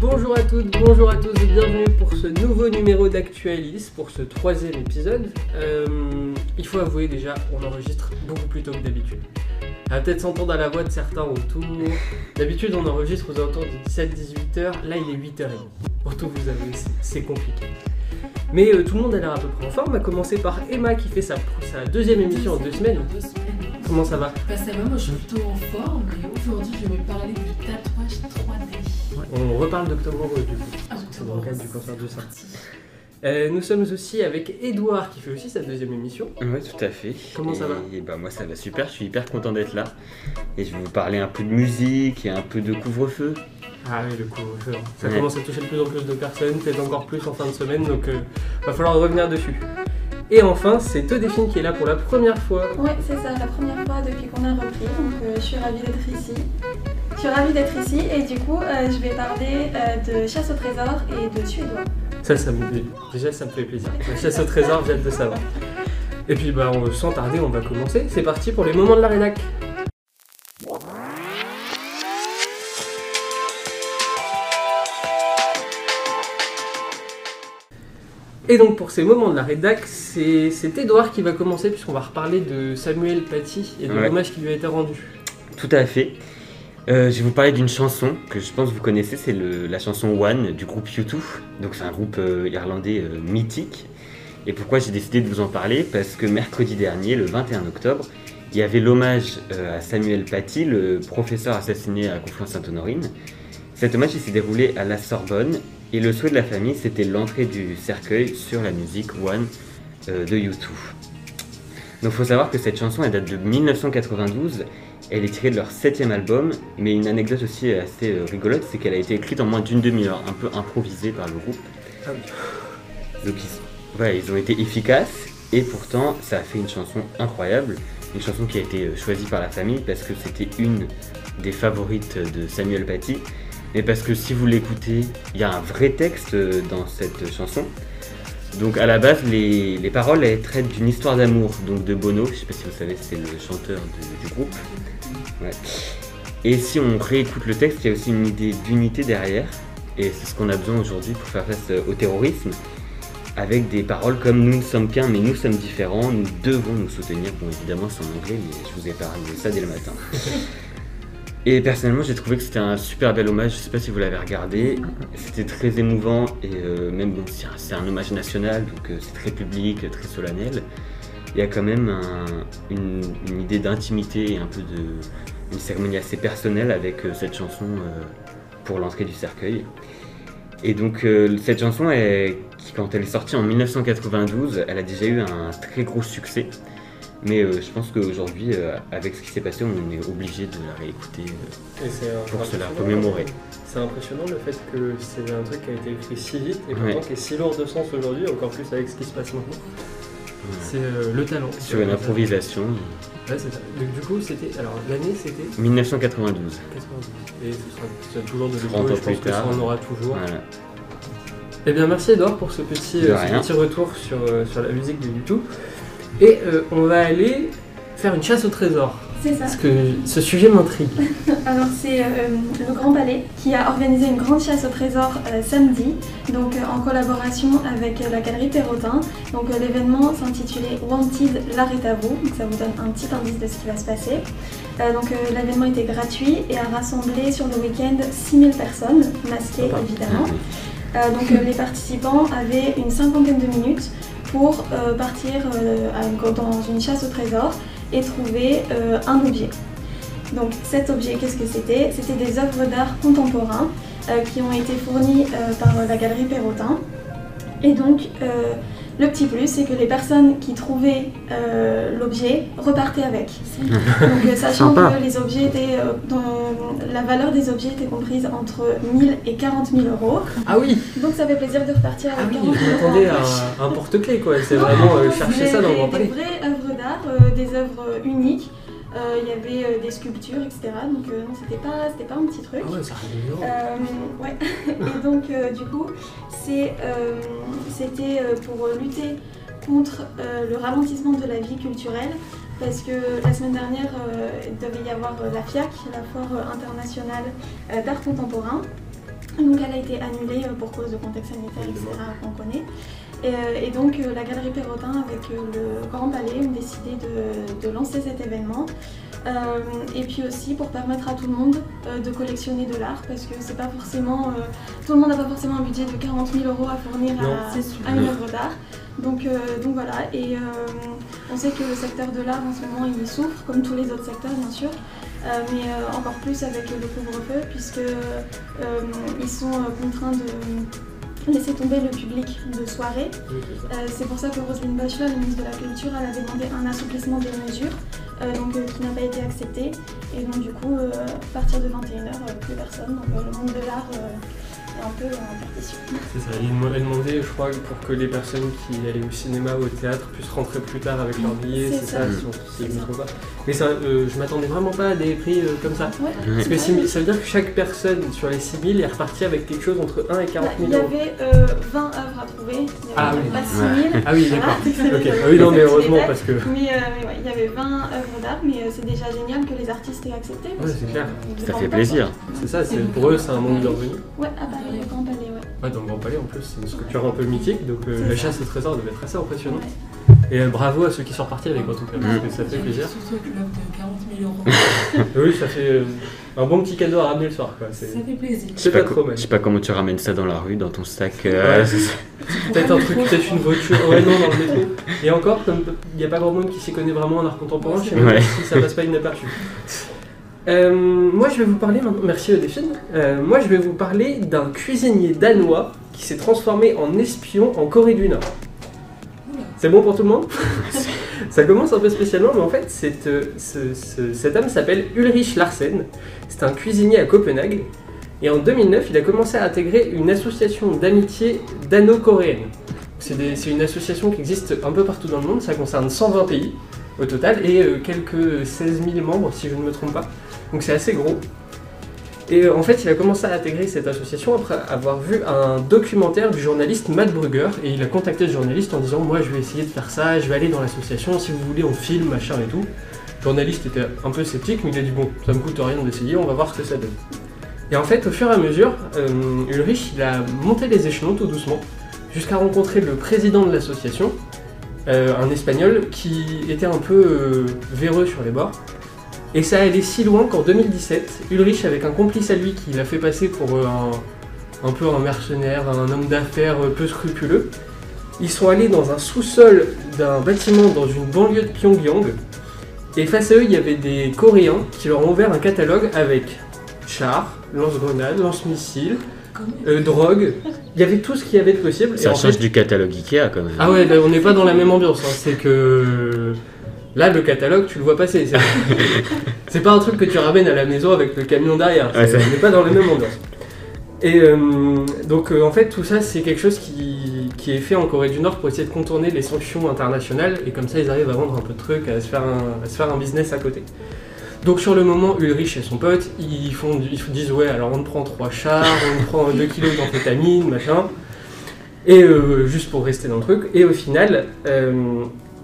Bonjour à toutes, bonjour à tous et bienvenue pour ce nouveau numéro d'Actualis, pour ce troisième épisode. Euh, il faut avouer déjà, on enregistre beaucoup plus tôt que d'habitude. On va peut-être s'entendre à la voix de certains autour. D'habitude on enregistre aux alentours de 17-18h, là il est 8h30. Vous avouer, c'est- c'est compliqué. Mais euh, tout le monde a l'air à peu près en forme, à commencer par Emma qui fait sa, sa deuxième émission en deux semaines. Deux semaines. Comment ça va? Bah ça va, moi je suis plutôt en forme et aujourd'hui je vais vous parler du tatouage 3D. On reparle d'Octobre du coup. Ah, C'est dans le cadre du cancer sein. Euh, nous sommes aussi avec Edouard qui fait aussi sa deuxième émission. Ouais, tout à fait. Comment ça va? Et bah moi ça va super, je suis hyper content d'être là. Et je vais vous parler un peu de musique et un peu de couvre-feu. Ah oui, le couvre-feu. Ça Ouais. commence à toucher de plus en plus de personnes, peut-être encore plus en fin de semaine, donc euh, va falloir revenir dessus. Et enfin, c'est Eudéphine qui est là pour la première fois. Ouais, c'est ça, la première fois depuis qu'on a repris, donc euh, je suis ravie d'être ici. Je suis ravie d'être ici et du coup, euh, je vais parler euh, de chasse au trésor et de suédois. Ça, ça me... Déjà, ça me fait plaisir. La chasse au trésor, j'ai hâte de savoir. Et puis, bah, on- sans tarder, on va commencer. C'est parti pour les moments de la rédac. Et donc pour ces moments de la rédac, c'est Edouard qui va commencer puisqu'on va reparler de Samuel Paty et de Ouais. l'hommage qui lui a été rendu. Tout à fait. Euh, je vais vous parler d'une chanson que je pense que vous connaissez, c'est la chanson One du groupe U2. Donc c'est un groupe euh, irlandais euh, mythique. Et pourquoi j'ai décidé de vous en parler? Parce que mercredi dernier, le 21 octobre, il y avait l'hommage à Samuel Paty, le professeur assassiné à Conflans-Sainte-Honorine. Cet hommage s'est déroulé à la Sorbonne et le souhait de la famille c'était l'entrée du cercueil sur la musique One euh, de U2. Donc il faut savoir que cette chanson elle date de 1992 elle est tirée de leur septième album, mais une anecdote aussi assez euh, rigolote, c'est qu'elle a été écrite en moins d'une demi-heure, un peu improvisée par le groupe. Ah oui. Donc ils, voilà, ils ont été efficaces, et pourtant ça a fait une chanson incroyable, une chanson qui a été euh, choisie par la famille parce que c'était une des favorites de Samuel Paty, mais parce que si vous l'écoutez, il y a un vrai texte euh, dans cette chanson. Donc à la base, les, les paroles traitent d'une histoire d'amour, donc de Bono, je sais pas si vous savez, c'est le chanteur du- groupe. Et si on réécoute le texte, il y a aussi une idée d'unité derrière. Et c'est ce qu'on a besoin aujourd'hui pour faire face euh, au terrorisme. Avec des paroles comme nous ne sommes qu'un, mais nous sommes différents, nous devons nous soutenir. Bon, évidemment, c'est en anglais, mais je vous ai parlé de ça dès le matin. Et personnellement, j'ai trouvé que c'était un super bel hommage. Je sais pas si vous l'avez regardé. C'était très émouvant et euh, même bon, c'est un- hommage national, donc euh, c'est très public, très solennel. Il y a quand même un- une, idée d'intimité et un peu de une cérémonie assez personnelle avec euh, cette chanson euh, pour l'entrée du cercueil. Et donc euh, cette chanson, quand elle est sortie en 1992, elle a déjà eu un très gros succès. Mais euh, je pense qu'aujourd'hui, euh, avec ce qui s'est passé, on est obligé de la réécouter euh, pour se la remémorer. C'est impressionnant le fait que c'est un truc qui a été écrit si vite et Ouais. pourtant qui est si lourd de sens aujourd'hui, encore plus avec ce qui se passe maintenant. C'est euh, le talent. Sur une improvisation, Ouais, c'est ça. Donc, du coup, c'était. Alors, l'année, c'était 1992. 92. Et ce sera, ce sera toujours de 30 l'écho, je pense plus que ça tard. en aura toujours. Voilà. Eh bien, merci Edouard pour ce petit, euh, ce petit retour sur, euh, sur la musique de YouTube. Et euh, on va aller faire une chasse au trésor. C'est ça. Parce que ce sujet m'intrigue. Alors c'est euh, le Grand Palais qui a organisé une grande chasse au trésor euh, samedi, donc euh, en collaboration avec la galerie Perrotin. Donc l'événement s'intitulait Wanted, l'art est à vous, donc ça vous donne un petit indice de ce qui va se passer. Donc l'événement était gratuit et a rassemblé sur le week-end 6000 personnes, masquées Sympa. évidemment. Euh, donc les participants avaient une cinquantaine de minutes pour euh, partir euh, dans une chasse au trésor et trouver euh, un objet. Donc cet objet, qu'est-ce que c'était? C'était des œuvres d'art contemporain euh, qui ont été fournies par la galerie Perrotin. Et donc le petit plus, c'est que les personnes qui trouvaient euh, l'objet repartaient avec. Donc euh, sachant Sympa. que les objets étaient, euh, la valeur des objets était comprise entre 1000 et 40 000 euros. Ah oui Donc ça fait plaisir de repartir Ah avec oui, 40 je 000 euros. poche. un, un porte-clés, quoi. C'est Non, vraiment euh, chercher des- ça dans le des- Grand Palais. Des vraies œuvres d'art, euh, des œuvres uniques, Il y avait euh, des sculptures, etc. Donc euh, non, c'était pas, c'était pas un petit truc. Ah ouais, ça. Euh, ouais. Et donc, euh, du coup, c'est, euh, c'était euh, pour lutter contre euh, le ralentissement de la vie culturelle. Parce que la semaine dernière, euh, il devait y avoir euh, la FIAC, la Foire euh, internationale euh, d'art contemporain. Donc, elle a été annulée euh, pour cause de contexte sanitaire, etc., qu'on connaît. Et, euh, et donc, euh, la Galerie Perrotin avec euh, le Grand Palais ont décidé de, de lancer cet événement. Euh, et puis aussi pour permettre à tout le monde euh, de collectionner de l'art parce que c'est pas forcément euh, tout le monde n'a pas forcément un budget de 40 000 euros à fournir Non. à, une œuvre d'art. Donc, donc voilà, et on sait que le secteur de l'art en ce moment il souffre, comme tous les autres secteurs bien sûr, mais encore plus avec le couvre-feu, puisque ils sont contraints de laisser tomber le public de soirée. Oui, c'est ça. Euh, c'est pour ça que Roselyne Bachelot, la ministre de la Culture, elle a demandé un assouplissement des mesures, euh, donc, euh, qui n'a pas été accepté. Et donc du coup, à partir de 21h, plus personne. Donc le monde de l'art un peu. C'est ça, il dem- elle demandait, je crois, pour que les personnes qui allaient au cinéma ou au théâtre puissent rentrer plus tard avec leur billet, C'est ça. ça, si, je me trompe pas. Mais ça, euh, je m'attendais vraiment pas à des prix euh, comme ça. Ouais. Parce que ça veut dire que chaque personne sur les 6000 est repartie avec quelque chose entre 1 et 40 Bah, 000 il y euros. avait euh, 20 œuvres à trouver, il n'y Ah avait oui. pas 6000. Ah oui, Voilà. d'accord. Ah oui, non, mais heureusement parce que. Mais, euh, mais ouais, il y avait 20 œuvres d'art, mais euh, c'est déjà génial que les artistes aient accepté. Ouais, c'est clair. euh, Ça fait plaisir. C'est ça, c'est, pour eux, c'est un manque de revenus. Ouais, à Paris, au Grand Palais, ouais. Ouais, dans le Grand Palais en plus, c'est une structure un peu mythique, donc euh, la ça. chasse au trésor devait être assez impressionnante. Ouais. Et euh, bravo à ceux qui sont repartis avec en tout cas, parce que ça fait plaisir. Surtout avec l'offre de 40 000 euros. Oui, ça fait euh, un bon petit cadeau à ramener le soir, quoi. C'est Ça fait plaisir. Je c'est sais pas, pas co- trop mal. je sais pas comment tu ramènes ça dans la rue, dans ton sac. euh, Ouais. Peut-être un truc, peut-être une voiture. Ouais, non, dans le métro. Et encore, comme il n'y a pas grand monde qui s'y connaît vraiment en art contemporain, chez nous, Ouais. si ça passe pas inaperçu. Euh, moi, je vais vous parler. Merci, Delphine. Euh, moi, je vais vous parler d'un cuisinier danois qui s'est transformé en espion en Corée du Nord. C'est bon pour tout le monde? Ça commence un peu spécialement, mais en fait, euh, ce- ce- cet homme s'appelle Ulrich Larsen. C'est un cuisinier à Copenhague. Et en 2009, il a commencé à intégrer une association d'amitié dano-coréenne. C'est une association qui existe un peu partout dans le monde, ça concerne 120 pays au total et euh, quelques 16 000 membres si je ne me trompe pas. Donc c'est assez gros. Et euh, en fait, il a commencé à intégrer cette association après avoir vu un documentaire du journaliste Matt Brugger et il a contacté le journaliste en disant Moi je vais essayer de faire ça, je vais aller dans l'association, si vous voulez on filme, machin et tout. Le journaliste était un peu sceptique, mais il a dit Bon, ça me coûte rien d'essayer, on va voir ce que ça donne. Et en fait, au fur et à mesure, euh, Ulrich il a monté les échelons tout doucement jusqu'à rencontrer le président de l'association, euh, un espagnol qui était un peu véreux sur les bords. Et ça allait si loin qu'en 2017, Ulrich, avec un complice à lui qui l'a fait passer pour euh, un, un peu un mercenaire, un homme d'affaires euh, peu scrupuleux, ils sont allés dans un sous-sol d'un bâtiment dans une banlieue de Pyongyang. Et face à eux, il y avait des Coréens qui leur ont ouvert un catalogue avec chars, lance-grenades, lance-missiles, euh, drogue. Il y avait tout ce qu'il y avait de possible. Et Ça en change fait- du catalogue Ikea quand même. ah ouais, là, on n'est pas dans la même ambiance. hein. C'est que là, le catalogue, tu le vois passer. C'est c'est pas un truc que tu ramènes à la maison avec le camion derrière. Ouais, C'est- on n'est pas dans la même ambiance. Et euh, donc, euh, en fait, tout ça, c'est quelque chose qui, qui est fait en Corée du Nord pour essayer de contourner les sanctions internationales. Et comme ça, ils arrivent à vendre un peu de trucs, à se faire un, à se faire un business à côté. Donc sur le moment, Ulrich et son pote, ils, font, ils disent ouais, alors on prend trois chars, on prend 2 kilos d'amphétamine, machin. Et euh, juste pour rester dans le truc. Et au final,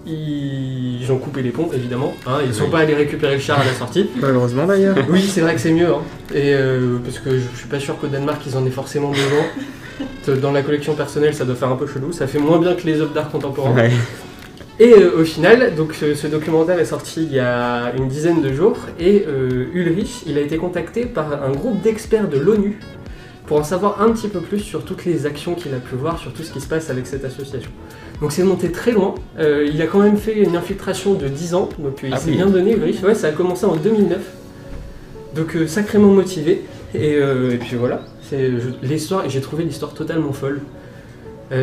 ils ont coupé les ponts, évidemment. hein, ils sont Oui. pas allés récupérer le char à la sortie. Malheureusement d'ailleurs. Oui, c'est vrai que c'est mieux. hein. Et euh, parce que je, je suis pas sûr qu'au Danemark ils en aient forcément besoin. Dans la collection personnelle, ça doit faire un peu chelou. Ça fait moins bien que les œuvres d'art contemporain. Ouais. Et euh, au final, donc ce, ce documentaire est sorti il y a une dizaine de jours et euh, Ulrich, il a été contacté par un groupe d'experts de l'ONU pour en savoir un petit peu plus sur toutes les actions qu'il a pu voir, sur tout ce qui se passe avec cette association. Donc c'est monté très loin. Euh, il a quand même fait une infiltration de 10 ans, donc euh, il Ah s'est oui. bien donné Ulrich. Ouais, ça a commencé en 2009. Donc euh, sacrément motivé. Et, et puis voilà, c'est l'histoire, et j'ai trouvé l'histoire totalement folle.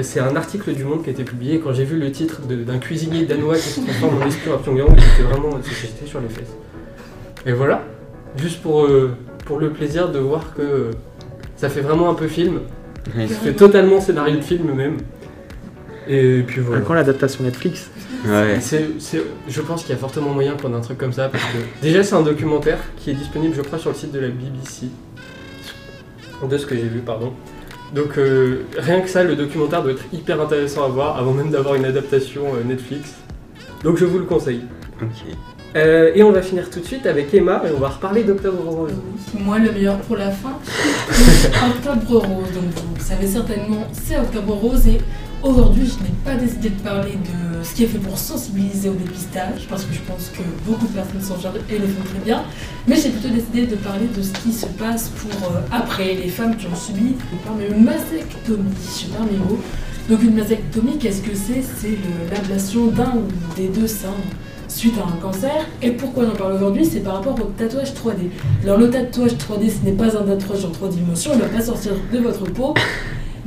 C'est un article du Monde qui a été publié. Quand j'ai vu le titre d'un cuisinier danois qui se transforme en espion à Pyongyang, j'étais vraiment j'étais sur les fesses. Et voilà, juste pour, pour le plaisir de voir que ça fait vraiment un peu film. Ça fait totalement scénario de film même. Et puis voilà. Quand l'adaptation Netflix Ouais. C'est- c'est- je pense qu'il y a fortement moyen qu'on ait un truc comme ça parce que déjà c'est un documentaire qui est disponible je crois sur le site de la BBC de ce que j'ai vu pardon donc euh, rien que ça le documentaire doit être hyper intéressant à voir avant même d'avoir une adaptation euh, Netflix donc je vous le conseille Ok. Euh, et on va finir tout de suite avec Emma et on va reparler d'Octobre Rose Moi, le meilleur pour la fin, Octobre Rose. Donc, vous savez certainement, c'est Octobre Rose. Et aujourd'hui, je n'ai pas décidé de parler de ce qui est fait pour sensibiliser au dépistage, parce que je pense que beaucoup de personnes s'en chargent et le font très bien. Mais j'ai plutôt décidé de parler de ce qui se passe pour euh, après les femmes qui ont subi une mastectomie. Je sais pas mes mots. Donc, une mastectomie, qu'est-ce que c'est? C'est l'ablation d'un ou des deux seins suite à un cancer. Et pourquoi j'en parle aujourd'hui? C'est par rapport au tatouage 3D. Alors le tatouage 3D, ce n'est pas un tatouage en trois dimensions, il ne va pas sortir de votre peau,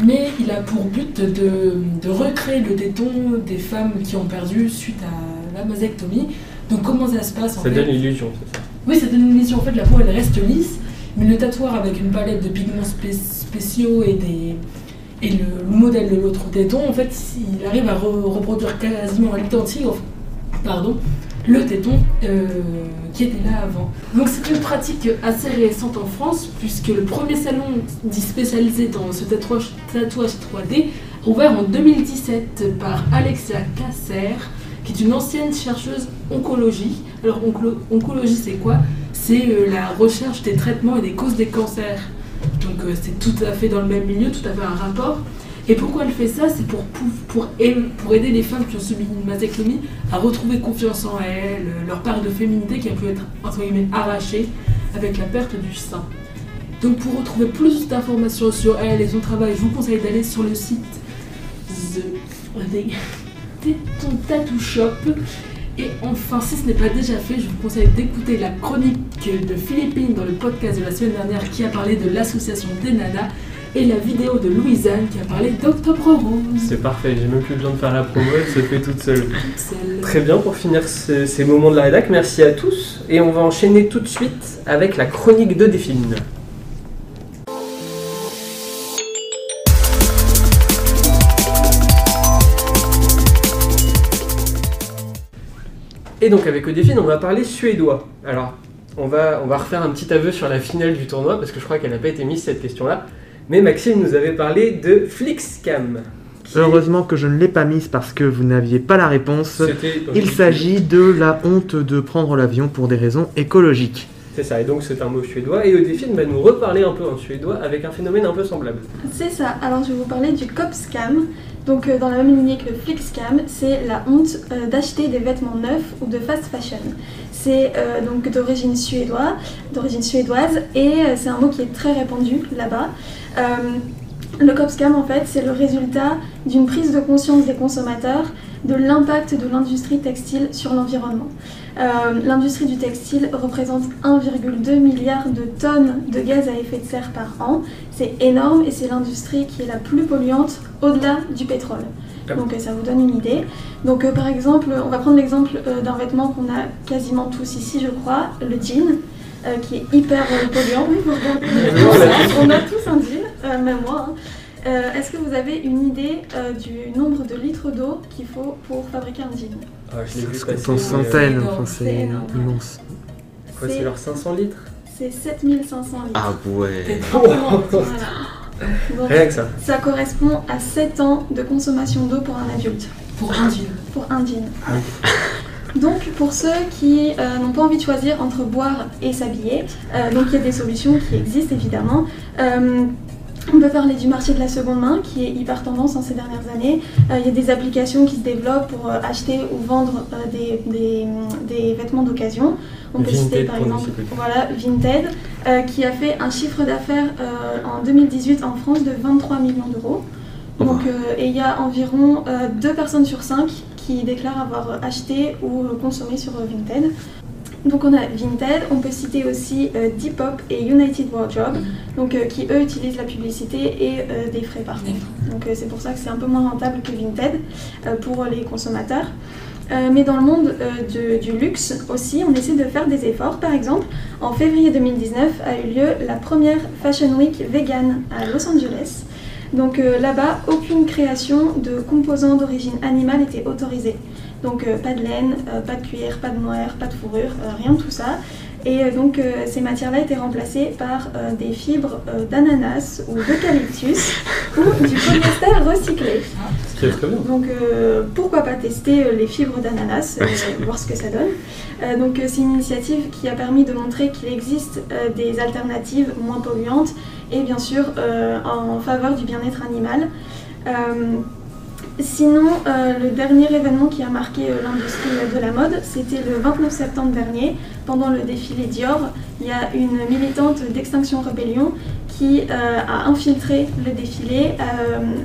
mais il a pour but de, de recréer le téton des femmes qui ont perdu suite à la mastectomie. Donc comment ça se passe en ça fait donne l'illusion c'est ça oui, c'est une illusion. En fait, la peau, elle reste lisse, mais le tatoueur avec une palette de pigments spé- spéciaux et, des, et le, le modèle de l'autre téton, en fait, il arrive à re- reproduire quasiment à l'identique, pardon, le téton euh, qui était là avant. Donc, c'est une pratique assez récente en France, puisque le premier salon dit spécialisé dans ce tatouage, tatouage 3D a ouvert en 2017 par Alexia Casser, qui est une ancienne chercheuse oncologie. Alors, oncolo- oncologie, c'est quoi? C'est euh, la recherche des traitements et des causes des cancers. Donc, euh, c'est tout à fait dans le même milieu, tout à fait un rapport. Et pourquoi elle fait ça? C'est pour, pou- pour, pour aider les femmes qui ont subi une mastectomie à retrouver confiance en elles, leur part de féminité qui a pu être entre guillemets arrachée avec la perte du sein. Donc pour retrouver plus d'informations sur elle et son travail, je vous conseille d'aller sur le site The Téton Tattoo Shop. Et enfin, si ce n'est pas déjà fait, je vous conseille d'écouter la chronique de Philippine dans le podcast de la semaine dernière qui a parlé de l'association des nanas et la vidéo de Louisanne qui a parlé d'Octobre Rose. c'est parfait j'ai même plus besoin de faire la promo elle se fait toute seule Très bien pour finir ce- ces moments de la rédac, merci à tous. Et on va enchaîner tout de suite avec la chronique de. Et donc avec Odéfine, on va parler suédois. Alors, on va, on va refaire un petit aveu sur la finale du tournoi, parce que je crois qu'elle n'a pas été mise cette question-là. Mais Maxime nous avait parlé de Flixcam. qui- Heureusement que je ne l'ai pas mise parce que vous n'aviez pas la réponse. C'était- Il s'agit de la honte de prendre l'avion pour des raisons écologiques. C'est ça, et donc c'est un mot suédois. Et Odéfine va nous reparler un peu en suédois avec un phénomène un peu semblable. C'est ça. Alors je vais vous parler du Copscam. Donc euh, dans la même lignée que le Flixcam, c'est la honte euh, d'acheter des vêtements neufs ou de fast fashion. C'est euh, donc d'origine suédoise, d'origine suédoise et c'est un mot qui est très répandu là-bas. Le Copscam en fait, c'est le résultat d'une prise de conscience des consommateurs de l'impact de l'industrie textile sur l'environnement. Euh, l'industrie du textile représente 1,2 milliard de tonnes de gaz à effet de serre par an. C'est énorme et c'est l'industrie qui est la plus polluante au-delà du pétrole. Donc ça vous donne une idée. Donc euh, par exemple, on va prendre l'exemple euh, d'un vêtement qu'on a quasiment tous ici, je crois, le jean, euh, qui est hyper euh, polluant. Oui, vous regardez. on a tous un jean, euh, même moi. hein. Euh, Est-ce que vous avez une idée euh, du nombre de litres d'eau qu'il faut pour fabriquer un jean? Ah, je l'ai vu C'est passer. en euh, centaines, énorme, enfin, c'est immense. quoi, c'est leur 500 litres C'est 7500 litres. Ah ouais. Voilà. Donc, Rien que ça. ça correspond à 7 ans de consommation d'eau pour un adulte, Pour un jean. pour un jean. Donc pour ceux qui euh, n'ont pas envie de choisir entre boire et s'habiller, euh, donc il y a des solutions qui existent évidemment. Euh, on peut parler du marché de la seconde main qui est hyper tendance en ces dernières années. Euh, il y a des applications qui se développent pour euh, acheter ou vendre euh, des, des- des vêtements d'occasion. On peut citer par exemple voilà, Vinted qui a fait un chiffre d'affaires en 2018 en France de 23 millions d'euros. Donc, et il y a environ 2 personnes sur 5 qui déclarent avoir acheté ou consommé sur Vinted. Donc on a Vinted, on peut citer aussi euh, Depop et United Wardrobe, donc, euh, qui eux utilisent la publicité et euh, des frais par contre. Donc euh, c'est pour ça que c'est un peu moins rentable que Vinted pour les consommateurs. Mais dans le monde de- du luxe aussi, on essaie de faire des efforts. Par exemple, en février 2019 a eu lieu la première Fashion Week vegan à Los Angeles. Donc là-bas, aucune création de composants d'origine animale était autorisée. Donc euh, pas de laine, euh, pas de cuir, pas de mohair, pas de fourrure, euh, rien de tout ça. Et donc euh, ces matières-là étaient remplacées par euh, des fibres euh, d'ananas ou d'eucalyptus ou du polyester recyclé. Donc pourquoi pas tester les fibres d'ananas, voir ce que ça donne. Donc c'est une initiative qui a permis de montrer qu'il existe des alternatives moins polluantes et bien sûr en faveur du bien-être animal. Sinon, euh, le dernier événement qui a marqué euh, l'industrie de la mode, c'était le 29 septembre dernier, pendant le défilé Dior. Il y a une militante d'Extinction Rebellion qui euh, a infiltré le défilé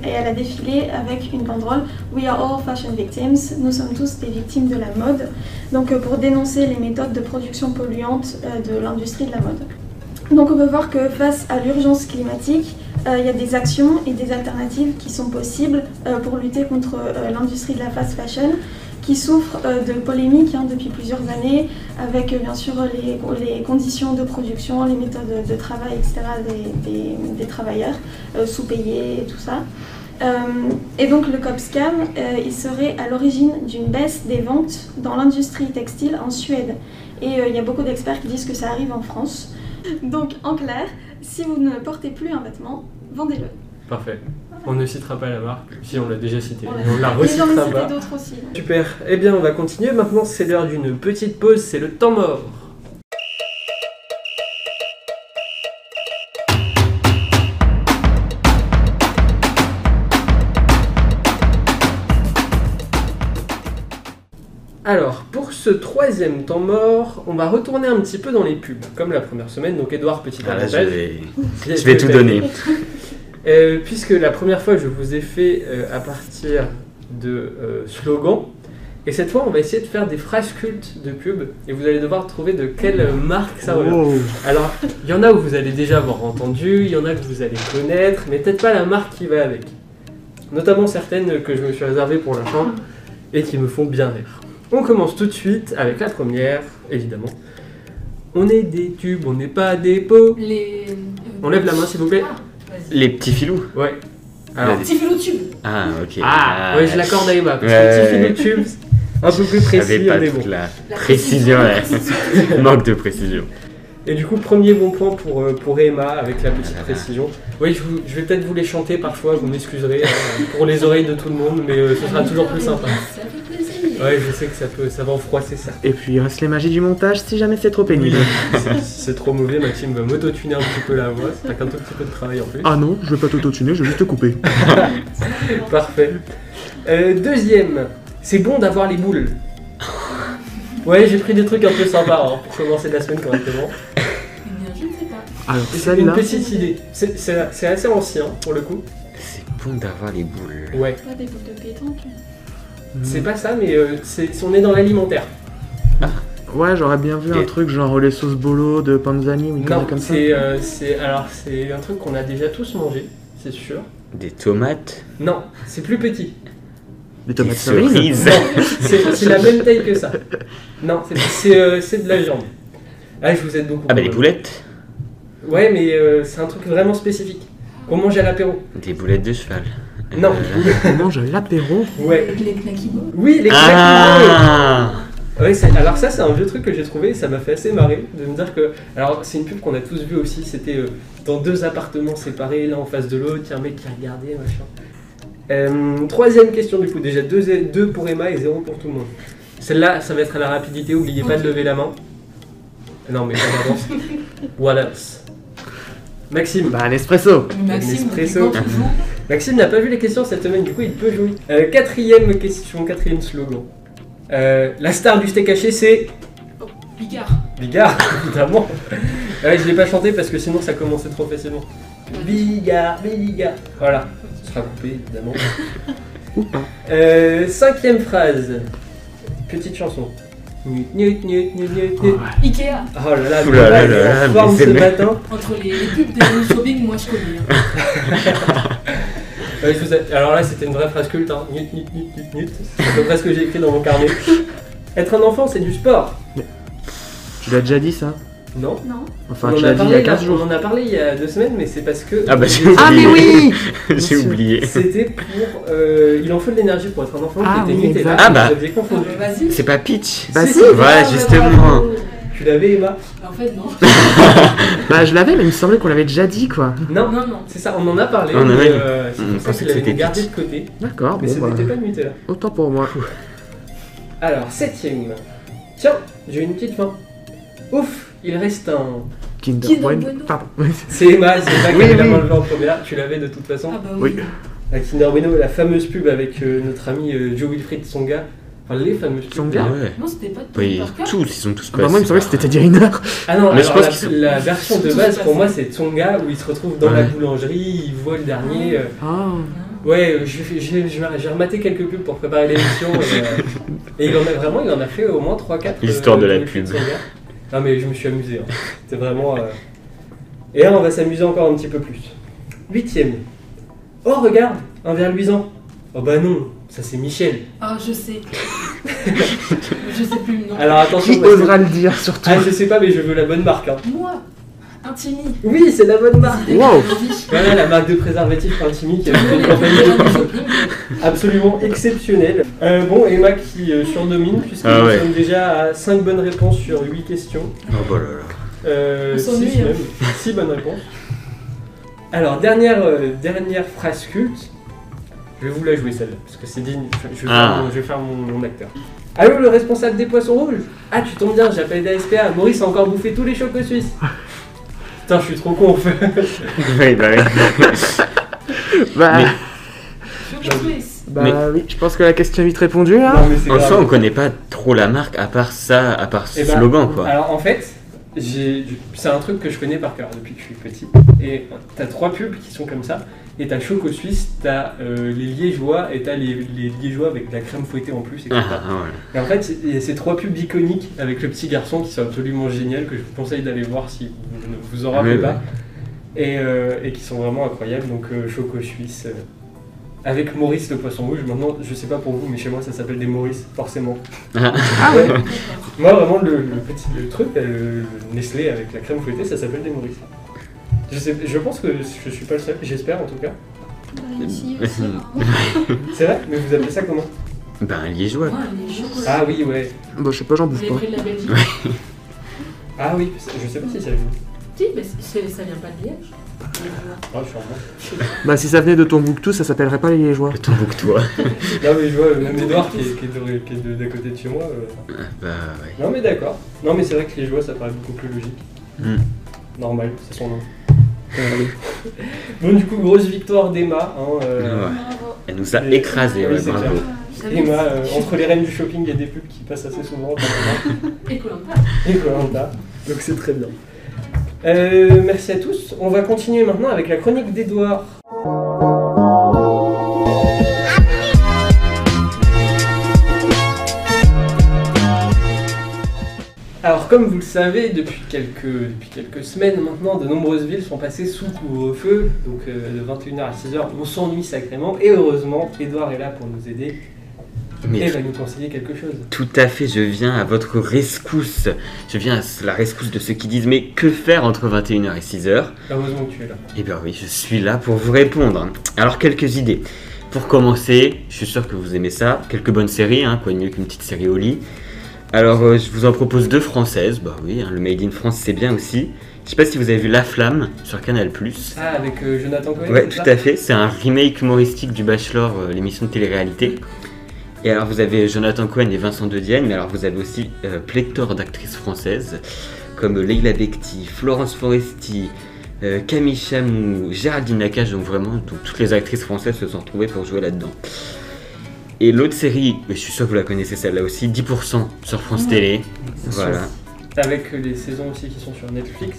et elle a défilé avec une banderole We are all fashion victims, nous sommes tous des victimes de la mode, donc pour dénoncer les méthodes de production polluantes de l'industrie de la mode. Donc on peut voir que face à l'urgence climatique, euh, il y a des actions et des alternatives qui sont possibles euh, pour lutter contre euh, l'industrie de la fast fashion qui souffre de polémiques hein, depuis plusieurs années avec bien sûr les, conditions de production, les méthodes de travail, etc. des, travailleurs sous-payés et tout ça. Et donc le COPSCAM, il serait à l'origine d'une baisse des ventes dans l'industrie textile en Suède. Et il y a beaucoup d'experts qui disent que ça arrive en France. Donc en clair, si vous ne portez plus un vêtement, vendez-le. Parfait. On ne citera pas la marque, si on l'a déjà cité. On l'a- On recitera pas. d'autres aussi. Super. Eh bien, on va continuer. Maintenant, c'est l'heure d'une petite pause. C'est le temps mort. Alors, ce troisième temps mort, on va retourner un petit peu dans les pubs, comme la première semaine. Donc, Edouard, petit Ah, là, je vais, Je je vais tout donner. Euh, puisque la première fois, je vous ai fait euh, à partir de euh, slogans. Et cette fois, on va essayer de faire des phrases cultes de pub. Et vous allez devoir trouver de quelle marque ça revient. Oh. Alors, il y en a où vous allez déjà avoir entendu, il y en a que vous allez connaître, mais peut-être pas la marque qui va avec. Notamment certaines que je me suis réservées pour la fin et qui me font bien rire. On commence tout de suite avec la première, évidemment. On est des tubes, on n'est pas des pots. Les. euh, On lève la main, s'il vous plaît. Ah. Les petits filous. Ouais. Alors, Vas-y. Petit filo tube. Ah, ok. Ah, ouais, je l'accorde à Emma. Parce Ouais, que petit ouais, filet de tubes, un peu plus J'avais précis, pas on est bon. la La précision, ouais. Manque de précision. Et du coup, premier bon point pour, euh, pour Emma avec la petite Ah précision. Oui, je, vous- je vais peut-être vous les chanter parfois, vous m'excuserez hein, pour les oreilles de tout le monde, mais euh, ce sera toujours plus sympa. Ouais, je sais que ça peut, ça va en froisser ça. Et puis il reste les magies du montage si jamais c'est trop pénible. C'est trop mauvais, Maxime va m'auto-tuner un petit peu la voix, c'est qu'un tout petit peu de travail en plus. Ah non, je vais pas t'auto-tuner, je vais juste te couper. Parfait. Euh, deuxième, c'est bon d'avoir les boules. Ouais, j'ai pris des trucs un peu sympas hein, pour commencer la semaine correctement. Bien, je ne sais pas. Alors Une celle-là, petite idée. C'est- C'est c'est assez ancien pour le coup. C'est bon d'avoir les boules. Ouais. Pas des boules de pétanque. C'est pas ça, mais euh, c'est- on est dans l'alimentaire. ouais, j'aurais bien vu un Et- truc genre les sauces bolo de Panzani ou une Non, connerie comme ça. c'est euh, c'est- alors c'est un truc qu'on a déjà tous mangé, c'est sûr. Des tomates. Non, c'est plus petit. Des Des tomates cerises. cerises. Non, c'est c'est la même taille que ça. Non, c'est- c'est euh, c'est de la viande. Ah, je vous aide beaucoup. Ah, bah même. boulettes. Ouais, mais euh, c'est un truc vraiment spécifique. Qu'on mange à l'apéro. Des boulettes de cheval. Non. Euh, On mange l'apéro. Ouais. Avec les knacky balls. Oui, les Ah Ouais, c'est- alors ça c'est un vieux truc que j'ai trouvé et ça m'a fait assez marrer de me dire que... Alors c'est une pub qu'on a tous vu aussi, c'était euh, dans deux appartements séparés, l'un en face de l'autre, il y a un mec qui regardait, machin. Euh, troisième question du coup, déjà deux, deux pour Emma et zéro pour tout le monde. Celle-là, ça va être à la rapidité, oubliez pas de lever la main. Non mais pas d'avance. What else Maxime. Bah un espresso. Maxime, espresso. Maxime n'a pas vu les questions cette semaine, du coup il peut jouer. Euh, quatrième question, quatrième slogan. Euh, la star du steak haché c'est... Bigard. Bigard, évidemment. Ouais, je l'ai pas chanté parce que sinon ça commençait trop facilement. Bigard, Bigard. Voilà, ce sera coupé évidemment. Ou pas. Euh, cinquième phrase. Petite chanson. Nut, nut, nut, nut, nut. Ikea. Oh là là, Ouh là forme ce matin. Entre les, les pubs des shopping, moi je connais. hein. Ouais, je vous ai- Alors là, c'était une vraie phrase culte. Hein. Nut, nut, nut, nut, nut. C'est à peu près ce que j'ai écrit dans mon carnet. Être un enfant, c'est du sport. Tu l'as déjà dit ça Non. Non Enfin, on, tu en a l'as dit il y parlé, a 15 on en a parlé il y a deux semaines, mais c'est parce que. Ah bah j'ai Ah, mais oui J'ai oublié. C'était pour. euh, il en faut de l'énergie pour être un enfant Ah qui était oui. Ah bah. Confondu. Ah, bah, Vas-y. C'est pas Peach. Bah Si. Ouais, justement. Tu l'avais, Emma? En fait, non. bah je l'avais, mais il me semblait qu'on l'avait déjà dit quoi. Non, Non, non. c'est ça, on en a parlé. On en a mais, dit. euh, c'est On pour ça pensait qu'il que avait c'était gardé de côté. D'accord, Mais bon ce bah, n'était pas muté là. autant pour moi. Alors, septième. Tiens, j'ai une petite fin. Ouf, il reste un. Kinder, Kinder Bueno. Bueno. Pardon. C'est Emma, c'est Emma qui Oui, avait la oui. en première. Tu l'avais de toute façon. Ah bah Oui. oui. La Kinder Bueno, la fameuse pub avec euh, notre ami euh, Joe Wilfried Songa. Enfin, les fameuses pubs. Tsonga. Ouais. Non, c'était pas de Oui, tous, ils sont tous Ah bah moi il me semblait que c'était Teddy Riner. Ah non, Mais je alors pense la, qu'ils sont- la version de base pour moi c'est Tsonga où il se retrouve dans la Ouais. boulangerie, il voit le dernier. euh, Ah. Ouais, euh, j'ai rematé quelques pubs pour préparer l'émission et, euh, et il en a vraiment, il en a fait au moins 3-4. L'histoire de la pub. Non mais je me suis amusé, hein. c'était vraiment... euh, Et là on va s'amuser encore un petit peu plus. Huitième. Oh regarde, un verre luisant. Oh bah non, ça c'est Michel. Ah, je sais. Je sais plus le nom. Alors attention, Qui osera le dire surtout Ah je sais pas mais je veux la bonne marque. hein. Moi, Intimi. Oui c'est la bonne marque. Wow. Voilà la marque de préservatif Intimi qui a fait une campagne absolument exceptionnelle. Euh, bon, Emma qui euh, surdomine, puisque Ah nous ouais. sommes déjà à 5 bonnes réponses sur 8 questions. Oh bah là là. Euh, On s'ennuie, 6 hein. même. 6 bonnes réponses. Alors, dernière, euh, dernière phrase culte. Je vais vous la jouer celle-là, parce que c'est digne. Je vais Ah. faire, mon, je vais faire mon, mon acteur. Allô, le responsable des poissons rouges? Ah, tu tombes bien, j'appelle DSPA. Maurice a encore bouffé tous les chocos suisses. Putain, je suis trop con en fait. Oui, bah oui. Bah, Mais- bah Mais- oui, je pense que la question est vite répondue là. Non, mais c'est En grave. soi, on connaît pas trop la marque à part ça, à part ce Eh ben, slogan quoi. Alors en fait, c'est un truc que je connais par cœur depuis que je suis petit. Et t'as trois pubs qui sont comme ça. Et t'as Choco Suisse, t'as euh, les liégeois et t'as les, les liégeois avec de la crème fouettée en plus, etc. Ah, ah. Et en fait, il y a ces trois pubs iconiques avec le petit garçon qui sont absolument géniales, que je vous conseille d'aller voir si vous ne vous en rappelez Oui, pas. Et, euh, et qui sont vraiment incroyables. Donc euh, Choco Suisse. Euh, avec Maurice le poisson rouge, maintenant je sais pas pour vous, mais chez moi ça s'appelle des Maurice, forcément. Ah. Ah ouais. Moi, vraiment, le, le petit le truc, euh, le, le Nestlé avec la crème fouettée, ça s'appelle des Maurice. Je, sais, je pense que je suis pas le seul, j'espère en tout cas. Bah, ici aussi, apparemment. C'est vrai? Mais vous appelez ça comment? Ben, un liégeois. Ouais. Ah oui, ouais. Bah je sais pas, j'en bouffe pas. pris de la Belgique? Ah oui, je sais pas si ça joue. Si, mais c'est- ça vient pas de Liège. Liégeois. Ah, Bah si ça venait de Tombouctou, ça s'appellerait pas les Liégeois. Le Tombouctou-toi. Non, mais je vois, euh, même Edouard qui est, qui est de- qui est de- d'à côté de chez moi. euh, Bah ouais. Non, mais d'accord. Non, mais c'est vrai que les joies, ça paraît beaucoup plus logique. Hmm. Normal, c'est son nom. Bon, du coup, grosse victoire d'Emma. Hein, euh, Ouais. Bravo. Elle nous a Et- écrasés, Oui, ouais, c'est bravo. clair. J'avais- Emma, euh, entre les reines du shopping, il y a des pubs qui passent assez souvent. Et Koh-Lanta. et Koh-Lanta. Donc c'est très bien. Euh, merci à tous. On va continuer maintenant avec la chronique d'Edouard. Alors comme vous le savez, depuis quelques, depuis quelques semaines maintenant, de nombreuses villes sont passées sous couvre-feu. Donc euh, de 21h à 6h, on s'ennuie sacrément. Et heureusement, Edouard est là pour nous aider Mais va nous conseiller quelque chose. tout à fait, je viens à votre rescousse. Je viens à la rescousse de ceux qui disent mais que faire entre 21h et 6h Heureusement que tu es là. Eh bien oui, je suis là pour vous répondre. Alors quelques idées. Pour commencer, je suis sûr que vous aimez ça. Quelques bonnes séries, hein, quoi de mieux qu'une petite série au lit. Alors euh, je vous en propose deux françaises. Bah oui, hein, le Made in France c'est bien aussi. Je sais pas si vous avez vu La Flamme sur Canal+. Ah, avec euh, Jonathan Cohen Ouais, tout à fait. C'est un remake humoristique du Bachelor, euh, l'émission de télé-réalité. Et alors, vous avez Jonathan Cohen et Vincent De Dienne, mais alors vous avez aussi euh, pléthore d'actrices françaises, comme Leila Bekti, Florence Foresti, euh, Camille Chamou, Géraldine Nakache, donc vraiment, donc, toutes les actrices françaises se sont retrouvées pour jouer là-dedans. Et l'autre série, mais je suis sûr que vous la connaissez celle-là aussi, 10% sur France. Télé. Voilà, Avec les saisons aussi qui sont sur Netflix.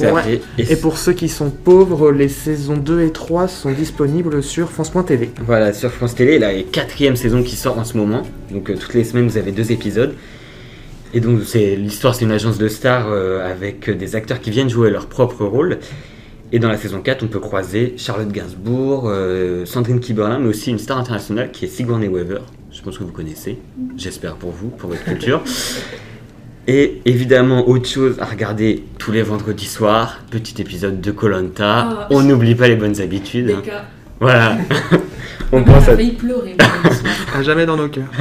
Ouais. Et pour ceux qui sont pauvres, les saisons 2 et 3 sont disponibles sur France.tv. Voilà, sur France Télé, là, il y a quatrième saison qui sort en ce moment. Donc euh, toutes les semaines, vous avez deux épisodes. Et donc c'est l'histoire, c'est une agence de stars euh, avec des acteurs qui viennent jouer leur propre rôle. Et dans la saison 4, on peut croiser Charlotte Gainsbourg, euh, Sandrine Kiberlin, mais aussi une star internationale qui est Sigourney Weaver. Je pense que vous connaissez, j'espère pour vous, pour votre culture. Et évidemment, autre chose à regarder tous les vendredis soirs, petit épisode de Colanta. Ah. On n'oublie pas les bonnes habitudes. Des hein. cas. Voilà. On pense à failli pleurer. À jamais dans nos cœurs.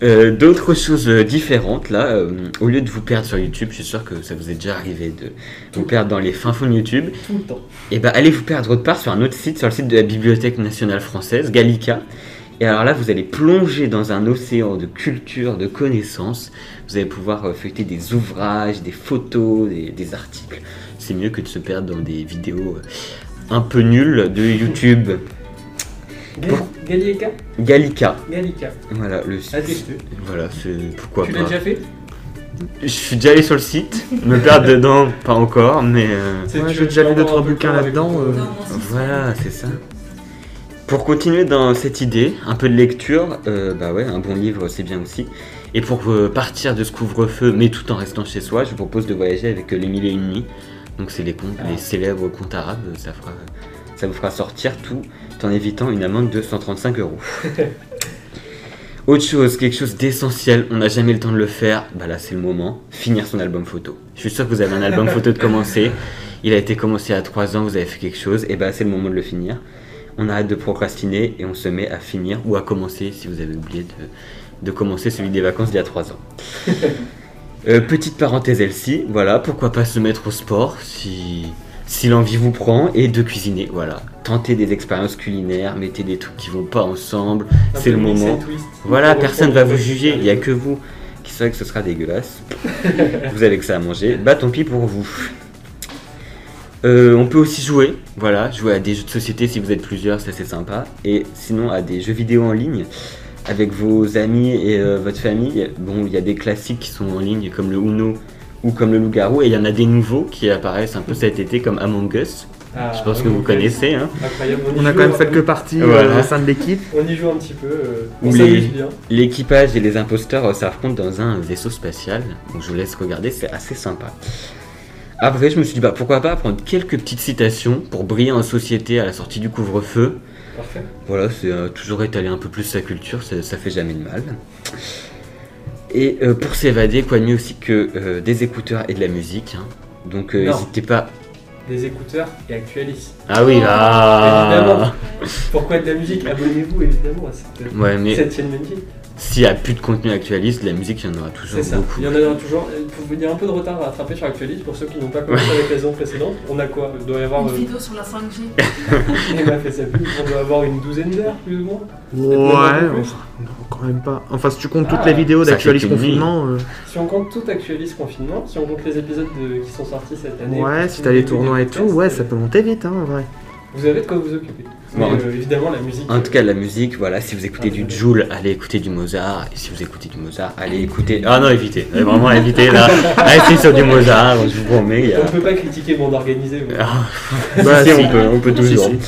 Euh, D'autres choses euh, différentes, là, euh, au lieu de vous perdre sur YouTube, je suis sûr que ça vous est déjà arrivé de vous perdre dans les fins fonds de YouTube, Tout le temps. et ben allez vous perdre autre part sur un autre site, sur le site de la Bibliothèque nationale française, Gallica. Et alors là, vous allez plonger dans un océan de culture, de connaissances. Vous allez pouvoir euh, feuilleter des ouvrages, des photos, des, des articles. C'est mieux que de se perdre dans des vidéos euh, un peu nulles de YouTube. Gal- Gallica Gallica, Gallica. voilà le À site. Voilà, c'est pourquoi Tu pas. l'as déjà fait? Je suis déjà allé sur le site, me perdre dedans, pas encore, mais euh, C'est- Ouais, tu- j'ai déjà tu lu deux, entends trois un peu bouquins là-dedans, euh. Voilà, c'est ça. Pour continuer dans cette idée, un peu de lecture, euh, bah ouais, un bon livre c'est bien aussi. Et pour euh, partir de ce couvre-feu, mais tout en restant chez soi, je vous propose de voyager avec euh, Les Mille et Une Nuits. Donc c'est les contes, les célèbres contes arabes, ça, fera, ça vous fera sortir tout en évitant une amende de 135 euros. Autre chose, quelque chose d'essentiel, on n'a jamais le temps de le faire, bah là c'est le moment, finir son album photo. Je suis sûr que vous avez un album photo de commencer, il a été commencé à 3 ans, vous avez fait quelque chose, et bah c'est le moment de le finir. On arrête de procrastiner et on se met à finir ou à commencer si vous avez oublié de, de commencer celui des vacances d'il y a 3 ans. Euh, petite parenthèse elle-ci, voilà, pourquoi pas se mettre au sport si, si l'envie vous prend et de cuisiner, voilà. Tentez des expériences culinaires, mettez des trucs qui vont pas ensemble, c'est le moment. Voilà, personne va vous juger, il n'y a que vous qui savez que ce sera dégueulasse. vous avez que ça à manger, bah tant pis pour vous. Euh, on peut aussi jouer, voilà, jouer à des jeux de société si vous êtes plusieurs, ça c'est sympa. Et sinon à des jeux vidéo en ligne avec vos amis et euh, votre famille. Bon, il y a des classiques qui sont en ligne comme le Uno ou comme le Loup-Garou et il y en a des nouveaux qui apparaissent un peu cet été comme Among Us. Ah, Je pense que vous connaissez. Hein. On a quand même fait quelques parties euh, Voilà. au sein de l'équipe. On y joue un petit peu. euh, on s'amuse les- bien. L'équipage et les imposteurs euh, s'affrontent dans un vaisseau spatial. Donc je vous laisse regarder, c'est assez sympa. Après, je me suis dit, bah pourquoi pas prendre quelques petites citations pour briller en société à la sortie du couvre-feu. Parfait. Voilà, c'est euh, toujours étaler un peu plus sa culture, ça, ça fait jamais de mal. Et euh, pour s'évader, quoi de mieux aussi que euh, des écouteurs et de la musique. hein. Donc euh, Non. n'hésitez pas. Des écouteurs et Actualis. Ah oui, ah Évidemment. Pourquoi de la musique? Abonnez-vous évidemment à cette, Ouais, mais cette chaîne magnifique. S'il n'y a plus de contenu actualiste, de la musique, il y en aura toujours C'est ça. beaucoup. Il y en a toujours. Pour vous dire un peu de retard à rattraper sur Actualis, pour ceux qui n'ont pas commencé avec la saison précédente, on a quoi? Il doit y avoir. Une euh, vidéo sur la 5G. Emma fait sa pub, on doit avoir une douzaine d'heures plus ou moins. Ouais, enfin, non, quand même pas. Enfin, si tu comptes toutes Ah, les vidéos nuit. confinement, euh, Si on compte tout Actualis confinement, si on compte les épisodes de- qui sont sortis cette année. ouais, si t'as le les tournois et tout, ouais, euh, ça peut monter vite, hein, en vrai. Vous avez de quoi vous occuper. Mais euh, évidemment, la musique. En tout cas, la musique, voilà, si vous écoutez Ah, du Joule, allez écouter du Mozart. Et si vous écoutez du Mozart, allez écouter. Ah non, évitez. Vraiment évitez là. Allez sur du Mozart, je vous promets. a- On ne peut pas critiquer bande organisée. ouais. Ah, Bah, si, si. on peut, on peut toujours. si.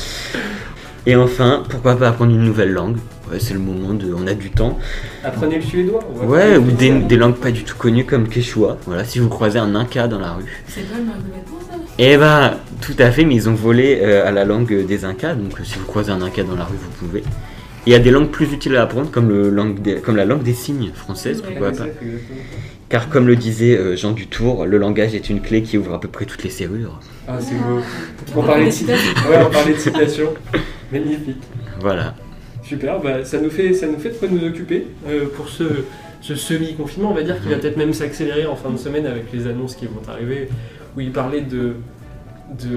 Et enfin, pourquoi pas apprendre une nouvelle langue? Ouais, c'est le moment de. On a du temps. Apprenez le suédois. on va Ouais, ou des, langues pas du tout connues comme Quechua. Voilà, si vous croisez un Inca dans la rue. C'est pas une marque de Eh ben, tout à fait, mais ils ont volé euh, à la langue des Incas, donc euh, si vous croisez un Inca dans la rue, vous pouvez. Et Il y a des langues plus utiles à apprendre, comme, le langue des- comme la langue des signes française, pourquoi Ouais, pas. Car comme le disait euh, Jean Dutour, le langage est une clé qui ouvre à peu près toutes les serrures. Ah, c'est beau. On parlait de citation. Ouais, on parlait de citation. Magnifique. Voilà. Super, bah, ça, nous fait, ça nous fait de quoi nous occuper euh, pour ce, ce semi-confinement. On va dire qu'il va peut-être même s'accélérer en fin de semaine avec les annonces qui vont arriver, où il parlait de, de,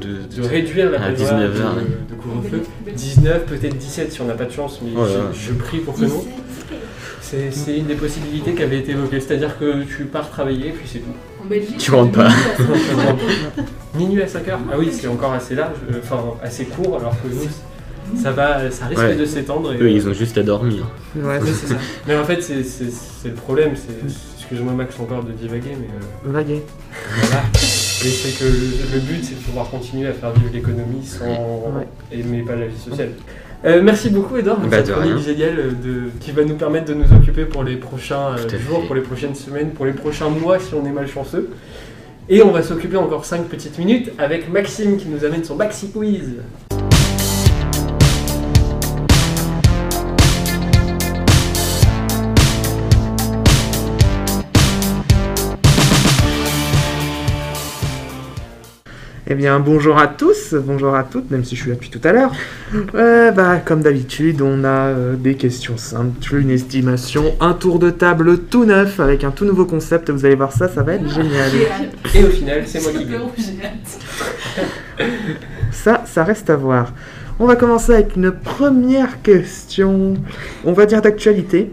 De- de réduire la période 19 de, de couvre-feu. 19, peut-être 17 si on n'a pas de chance, mais je, je prie pour que non. C'est une des possibilités qui avait été évoquée, c'est-à-dire que tu pars travailler, puis c'est tout. En Belgique, Tu rentres pas. minuit à cinq heures. Minuit à 5 heures Ah oui, c'est encore assez large, euh, enfin assez court, alors que nous, ça, va, ça risque Ouais. de s'étendre. et- Eux, ils ont juste à dormir. Ouais, Oui, c'est ça. Mais en fait, c'est le problème. c'est Excuse-moi, Max, encore de divaguer, mais euh, vaguer. voilà. Mais c'est que le, le but, c'est de pouvoir continuer à faire vivre l'économie sans Ouais. aimer pas la vie sociale. Euh, merci beaucoup, Edouard, pour Bah, cette chronique géniale euh, de, qui va nous permettre de nous occuper pour les prochains euh, jours, fait. pour les prochaines semaines, pour les prochains mois si on est malchanceux. Et on va s'occuper encore 5 petites minutes avec Maxime qui nous amène son Maxi Quiz. Eh bien, bonjour à tous, bonjour à toutes, même si je suis là depuis tout à l'heure. Euh, bah, comme d'habitude, on a euh, des questions simples, une estimation, un tour de table tout neuf avec un tout nouveau concept. Vous allez voir ça, ça va être génial. Et au final, c'est moi qui gagne. Super, j'ai hâte. Ça, ça reste à voir. On va commencer avec une première question, on va dire d'actualité.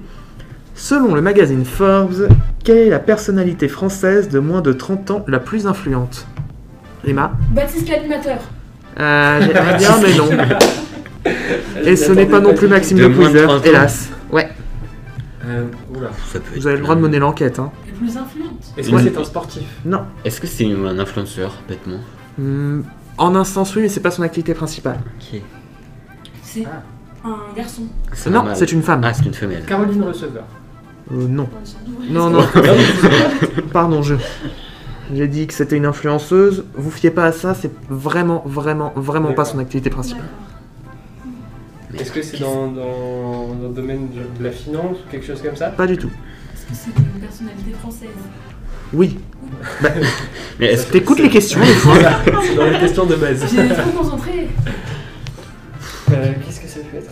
Selon le magazine Forbes, quelle est la personnalité française de moins de 30 ans la plus influente? Baptiste l'animateur. euh, J'aimerais bien, mais non. Et ce n'est pas non plus Maxime De Le moins de Quizer, 30 ans. hélas. Ouais, Euh, oula. Ça peut vous être avez le droit de mener l'enquête. Hein. La plus influente. Est-ce que c'est un sportif Non. Est-ce que c'est un influenceur, bêtement Hmm, en un sens, oui, mais c'est pas son activité principale. Ok. C'est Ah. un garçon. C'est non, normal. c'est une femme. Ah, c'est une femelle. Caroline Receveur. Euh, non. Non, non. Pardon, je. J'ai dit que c'était une influenceuse. Vous fiez pas à ça, c'est vraiment, vraiment, vraiment pas son activité principale. Est-ce que c'est dans, dans, dans le domaine de, de la finance ou quelque chose comme ça? Pas du tout. Est-ce que c'est une personnalité française? Oui. Mais est-ce que T'écoutes les questions des fois? C'est dans les questions de base. J'ai trop concentré. Euh, Qu'est-ce que ça peut être?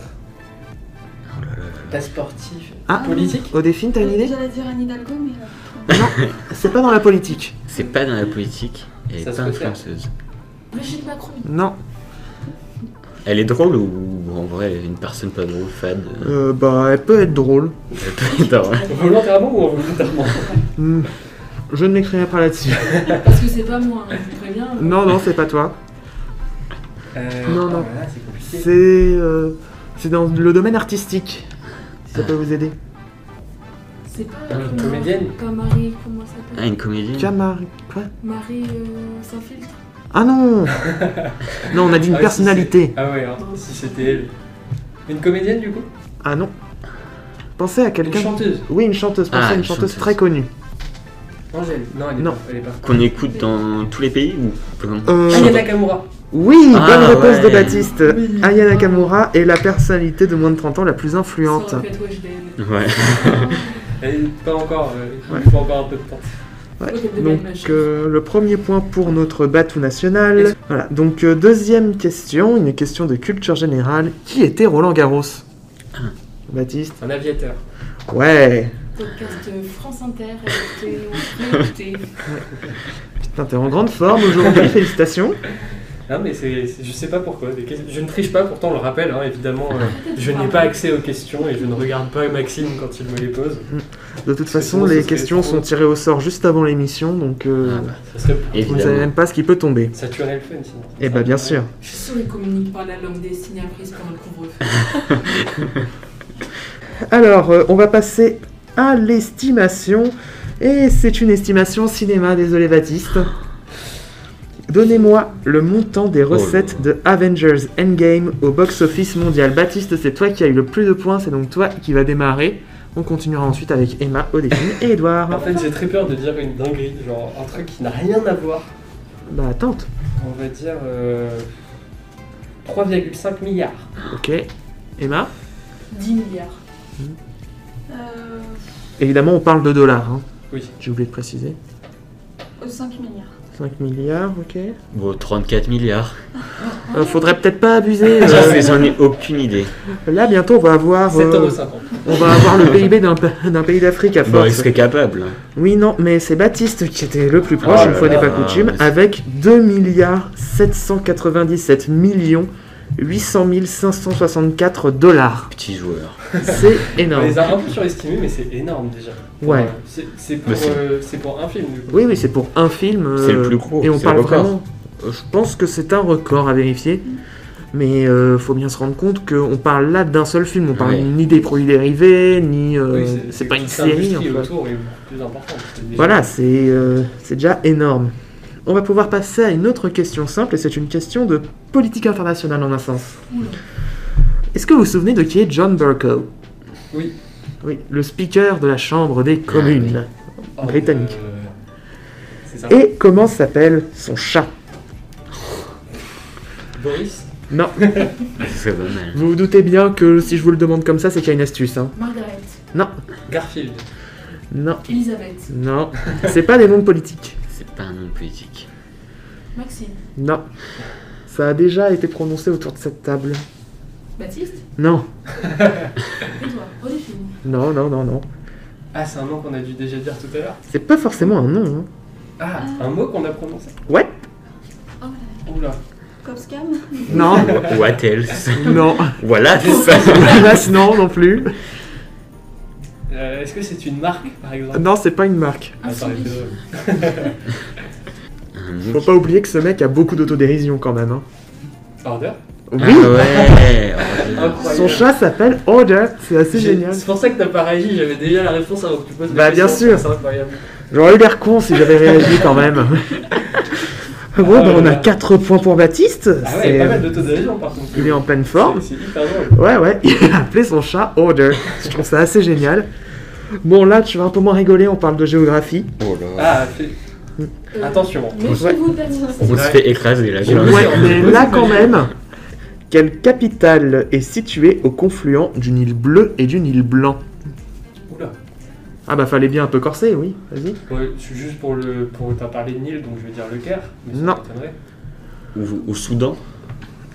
Oh. Pas sportif. Ah. Politique Odéphine, t'as une idée J'allais dire Anne Hidalgo, mais. euh, C'est pas dans la politique. C'est pas dans la politique. Elle est Ça se pas peut faire. influenceuse. Brigitte Macron. Non. Elle est drôle ou en vrai elle est une personne pas drôle, fade Euh, bah, elle peut être drôle. Elle peut être drôle. Volontairement ou involontairement Hmm, Je ne m'écrirai pas là-dessus. Parce que c'est pas moi, hein, je vous préviens. Non, non, c'est pas toi. euh, Non, non. ah, là, c'est compliqué. C'est. euh, c'est dans le domaine artistique. Ça peut vous aider. C'est pas Ah, une comédienne Comme Marie, comment ça Ah, s'appelle une comédienne. Quoi Marie euh, sans filtre. Ah non Non, on a dit une Ah, si personnalité. c'est- Ah ouais, hein, si c'était elle. Une comédienne du coup Ah non. Pensez à Une quelqu'un. chanteuse Oui, une chanteuse. Pensez Ah, à une une chanteuse chanteuse. très connue. Angèle Non, elle est Non. pas. Elle est pas. Qu'on écoute dans tous les pays ou comment Euh, Aya Nakamura Oui, Ah, bonne réponse de. Baptiste. Oui. Aya Nakamura est la personnalité de moins de 30 ans la plus influente. Ouais. Elle est pas encore. euh, Ouais. Il faut encore un peu de temps. Ouais. Donc euh, le premier point pour notre batou national. Voilà. Donc euh, deuxième question, une question de culture générale. Qui était Roland Garros? Baptiste? Un aviateur. Ouais. Podcast France Inter, écoutez. Putain, t'es en grande forme aujourd'hui, félicitations. Non mais c'est, je sais pas pourquoi. Je ne triche pas, pourtant on le rappelle, hein, évidemment. euh, je n'ai pas accès aux questions et je ne regarde pas Maxime quand il me les pose. De toute façon, sinon, les questions trop- sont tirées au sort juste avant l'émission, donc euh, Ah bah, Ça serait vous ne savez même pas ce qui peut tomber. ça tuerait le fun sinon. Eh bah bien sûr. Je suis sûre qu'ils communiquent par la langue des signes apprises pendant le couvre-feu. Alors, euh, on va passer à l'estimation. Et c'est une estimation cinéma, désolé Baptiste. Donnez-moi le montant des recettes de Avengers Endgame au box-office mondial. Baptiste, c'est toi qui as eu le plus de points, c'est donc toi qui va démarrer. On continuera ensuite avec Emma, Odéphine et Edouard. En fait, j'ai très peur de dire une dinguerie, genre un truc qui n'a rien à voir. Bah, tente. On va dire euh, 3,5 milliards. Ok. Emma? 10 milliards. Euh, Évidemment, on parle de dollars. hein. Oui. J'ai oublié de préciser. 5 milliards. 5 milliards, ok. Bon, 34 milliards. Euh, faudrait peut-être pas abuser. euh, J'en ai- J'en ai aucune idée. là, bientôt, on va avoir, euh, 7,50€. on va avoir le PIB d'un pa- d'un pays d'Afrique à Bon, il force. serait capable. Oui, non, mais c'est Baptiste qui était le plus proche, Oh une là fois n'est là, pas coutume, mais c'est- avec 2 milliards 797 millions 800 564 dollars. Petit joueur. C'est On énorme. les a un peu surestimés, mais c'est énorme déjà. Ouais. Enfin, c'est, c'est pour, euh, c'est pour un film du coup. Oui, oui, c'est pour un film. euh, C'est le plus gros, Et on c'est parle vraiment. euh, Je pense que c'est un record à vérifier. Mais euh, faut bien se rendre compte qu'on parle là d'un seul film. On parle Ouais. ni des produits dérivés, ni. euh, Oui, c'est pas une série. en fait. autour est plus déjà- Voilà, c'est euh, c'est déjà énorme. On va pouvoir passer à une autre question simple, et c'est une question de politique internationale en un sens. Est-ce que vous vous souvenez de qui est John Burko Oui. Oui, le speaker de la Chambre des communes. Oh, Britannique. euh, ça. Et comment s'appelle son chat? Boris? Non, vous vous doutez bien que si je vous le demande comme ça, c'est qu'il y a une astuce. Hein. Margaret. Non, Garfield. non, Elisabeth. non. C'est pas des noms de politique. C'est pas un nom politique. Maxime. Non. Ça a déjà été prononcé autour de cette table. Baptiste. Non. Edouard. Odéphine. Non, non, non, non. Ah, c'est un nom qu'on a dû déjà dire tout à l'heure. C'est pas forcément un nom. hein. Ah, un mot qu'on a prononcé. Ouais. Oh là Oula. Copscam Non. What else non. Voilà, c'est ça. Hélas, non, non plus. Euh, Est-ce que c'est une marque, par exemple Non, c'est pas une marque. Ah, ça aurait été drôle. Un Faut pas oublier que ce mec a beaucoup d'autodérision quand même. hein. Order Oui. Ah ouais. Incroyable. Son chat s'appelle Order. C'est assez J'ai- génial. C'est pour ça que t'as pas réagi, j'avais déjà la réponse avant que tu poses la Bah, bien question. sûr. C'est incroyable. J'aurais eu l'air con si j'avais réagi quand même. bon, Ah, bah, on a voilà. 4 points pour Baptiste. Ah ouais, C'est- pas mal d'autodérision par contre. Il est en pleine forme. C'est c'est hyper drôle. Ouais, ouais, il a appelé son chat Order. Je trouve ça assez génial. Bon, là, tu vas un peu moins rigoler, on parle de géographie. Oh là. Ah, Euh, attention. On se fait écraser là. j'ai Ouais. mais là, quand même, quelle capitale est située au confluent du Nil bleu et du Nil blanc? Ah, bah, fallait bien un peu corser, oui, vas-y. Ouais, juste pour le. Pour t'as parlé de Nil, donc je vais dire le Caire. Mais Non. Ou au Soudan.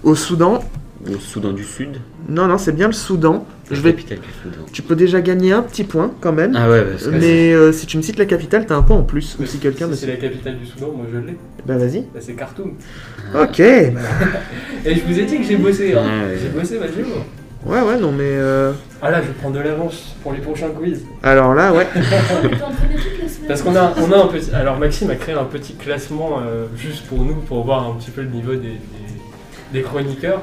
Au Soudan, Ou au Soudan du Sud. non, non, c'est bien le Soudan. La Je vais... capitale du Soudan. Tu peux déjà gagner un petit point quand même. Ah ouais, parce que mais euh, si tu me cites la capitale, t'as un point en plus. Ou si quelqu'un me c'est la capitale du Soudan, moi je l'ai. Bah, vas-y. Bah, c'est Khartoum. Ok. Et je vous ai dit que j'ai bossé, hein. Ah ouais. J'ai bossé ma géo. Ouais, ouais, non, mais. euh, Ah là, je vais prendre de l'avance pour les prochains quiz. Alors là, ouais. Parce qu'on a, on a un petit. Alors Maxime a créé un petit classement euh, juste pour nous, pour voir un petit peu le niveau des, des- des chroniqueurs.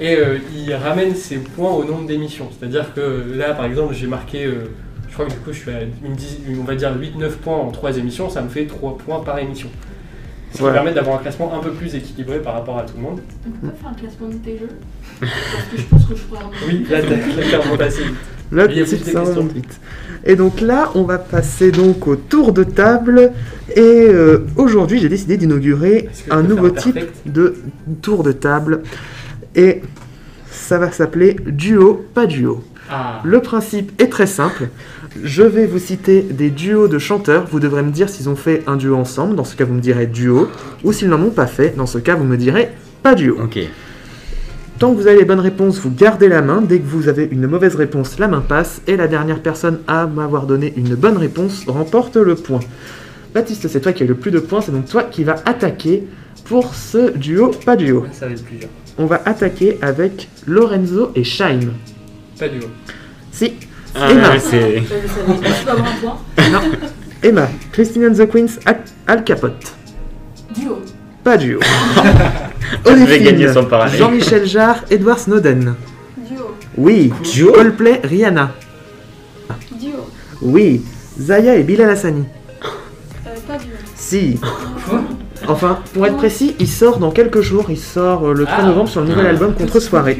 Et euh, il ramène ses points au nombre d'émissions. C'est-à-dire que là, par exemple, j'ai marqué. euh, je crois que du coup, je suis à une, dix- une- on va dire 8-9 points en 3 émissions, ça me fait 3 points par émission. Ce qui Voilà. permet d'avoir un classement un peu plus équilibré par rapport à tout le monde. On peut pas faire un classement de tes jeux Parce que je pense que je pourrais Oui, là, clairement passé vite. Là, Il y a plus ça remonte vite. Et donc là, on va passer donc au tour de table. Et euh, aujourd'hui, j'ai décidé d'inaugurer un nouveau type de tour de table. Et ça va s'appeler duo, pas duo. Ah, Le principe est très simple. Je vais vous citer des duos de chanteurs. Vous devrez me dire s'ils ont fait un duo ensemble. Dans ce cas, vous me direz duo. Ou s'ils n'en ont pas fait. Dans ce cas, vous me direz pas duo. Ok. Tant que vous avez les bonnes réponses, vous gardez la main. Dès que vous avez une mauvaise réponse, la main passe. Et la dernière personne à m'avoir donné une bonne réponse remporte le point. Baptiste, c'est toi qui as le plus de points. C'est donc toi qui vas attaquer pour ce duo, pas duo. ça va être plus dur. On va attaquer avec Lorenzo et Shaim. Pas du haut. Si, Ah, Emma. ouais, c'est. Emma, Christine and the Queens, Al, Al Capote. Duo. Pas duo. Gagner son parallèle. Jean-Michel Jarre, Edward Snowden. Duo. Oui. Duo Coldplay, Rihanna. Duo. Oui. Zaya et Bilal Hassani. Euh, pas duo. Si. Quoi Enfin, pour être précis, il sort dans quelques jours. Il sort euh, le 3 Ah. novembre sur le nouvel Ah. album Contre Soirée.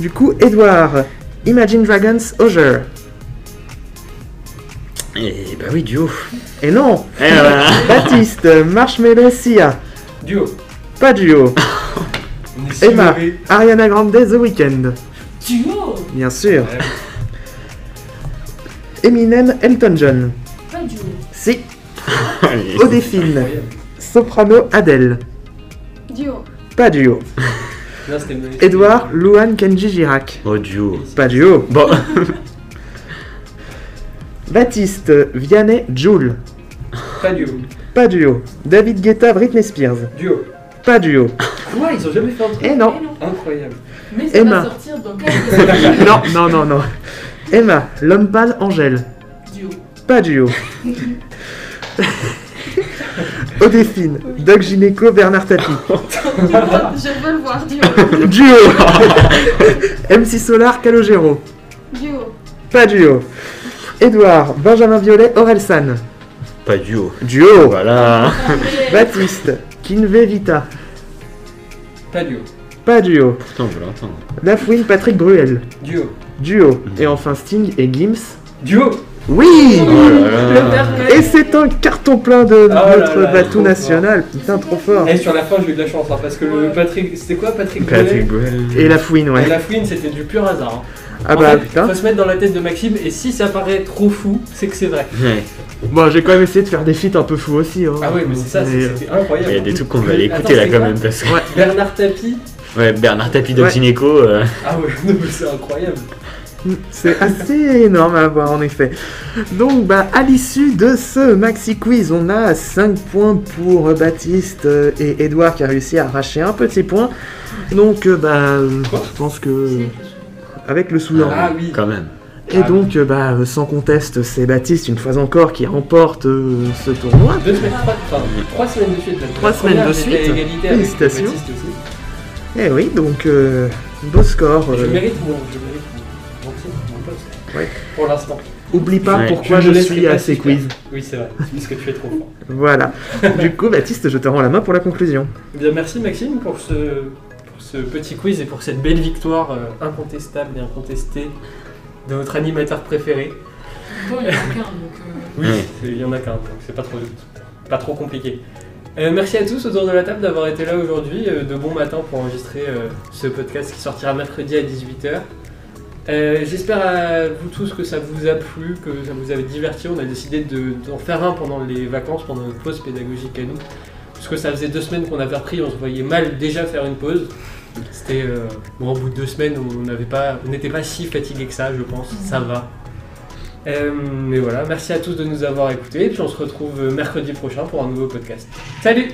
Du coup, Edouard, Imagine Dragons, Oger. Et bah oui, duo. Et non, Et voilà. Baptiste, Marshmello, Sia. Duo. Pas duo. Si Emma, mauvais. Ariana Grande, The Weeknd. Duo. Bien sûr. Ouais. Eminem, Elton John. Pas duo. Si. Odéphine. Soprano, Adèle. Duo. Pas duo. Non. Edouard, Louane, Kenji Girac. Oh, duo. Pas duo. Bon. Baptiste, Vianney, Joule. Pas duo. Pas duo. David Guetta, Britney Spears. Duo. Pas duo. Quoi Ils ont jamais fait un truc Et non. Eh non. Incroyable. Mais ça Emma. va sortir dans quelques années. Non, non, non, non. Emma, l'homme pâle, Angèle. Duo. Pas duo. Odéphine, Doc Gynéco, Bernard Tapie. Je veux le voir. Duo. Duo. MC Solar, Calogero. Duo. Pas duo. Edouard, Benjamin Violet, Orelsan. Pas duo. Duo. Voilà. Baptiste, Kinvé Vita. Pas duo. Pas duo. Pourtant, je l'entends. Lafouine, Patrick Bruel. Duo. Duo. Et enfin Sting et Gims. Duo. Oui Oh Noël. Et c'est un carton plein de Oh notre là, bateau national. Putain, trop fort. Et sur la fin, j'ai eu de la chance hein, parce que le Patrick. C'était quoi Patrick Patrick. Et la fouine, Et ouais. la fouine, c'était du pur hasard. hein. Ah En bah fait, putain. Faut se mettre dans la tête de Maxime et si ça paraît trop fou, c'est que c'est vrai. Ouais. Bon, j'ai quand même essayé de faire des feats un peu fous aussi. hein. Ah oui, mais c'est ça, c'était incroyable. Il y a des trucs qu'on va aller Attends, écouter là quand même parce que. Ouais. Bernard Tapie. Ouais, Bernard Tapie Ouais. d'Optineco. euh, Ah ouais, non, mais c'est incroyable. C'est assez énorme à voir en effet. Donc bah à l'issue de ce maxi quiz, on a 5 points pour Baptiste euh, et Edouard qui a réussi à arracher un petit point. Donc euh, bah je pense que avec le Soudan. Ah oui. Quand même. Et Ah donc euh, bah sans conteste, c'est Baptiste une fois encore qui remporte euh, ce tournoi. Deux semaines, trois, enfin, trois semaines de suite. Trois semaines de suite. Félicitations. Et oui, donc euh, beau score. Je mérite mon, je mérite Ouais. Pour l'instant. Oublie pas Ouais. pourquoi je suis pas à ces quiz. Oui, c'est vrai. C'est parce que tu es trop fort. Voilà. du coup, Baptiste, je te rends la main pour la conclusion. Eh Bien, merci Maxime pour ce, pour ce petit quiz et pour cette belle victoire euh, incontestable et incontestée de votre animateur préféré. Bon, il y en a qu'un, donc. euh, Oui, il y en a qu'un, donc c'est pas trop, pas trop compliqué. Euh, merci à tous autour de la table d'avoir été là aujourd'hui, euh, de bon matin pour enregistrer euh, ce podcast qui sortira mercredi à 18h. J'espère à vous tous que ça vous a plu, que ça vous a diverti. On a décidé de- d'en faire un pendant les vacances, pendant notre pause pédagogique à nous. Parce que ça faisait deux semaines qu'on avait repris, on se voyait mal déjà faire une pause. C'était euh, au bout de deux semaines, on n'avait pas, n'était pas si fatigué que ça, je pense. Ça va. Euh, mais voilà, merci à tous de nous avoir écoutés. Et puis on se retrouve mercredi prochain pour un nouveau podcast. Salut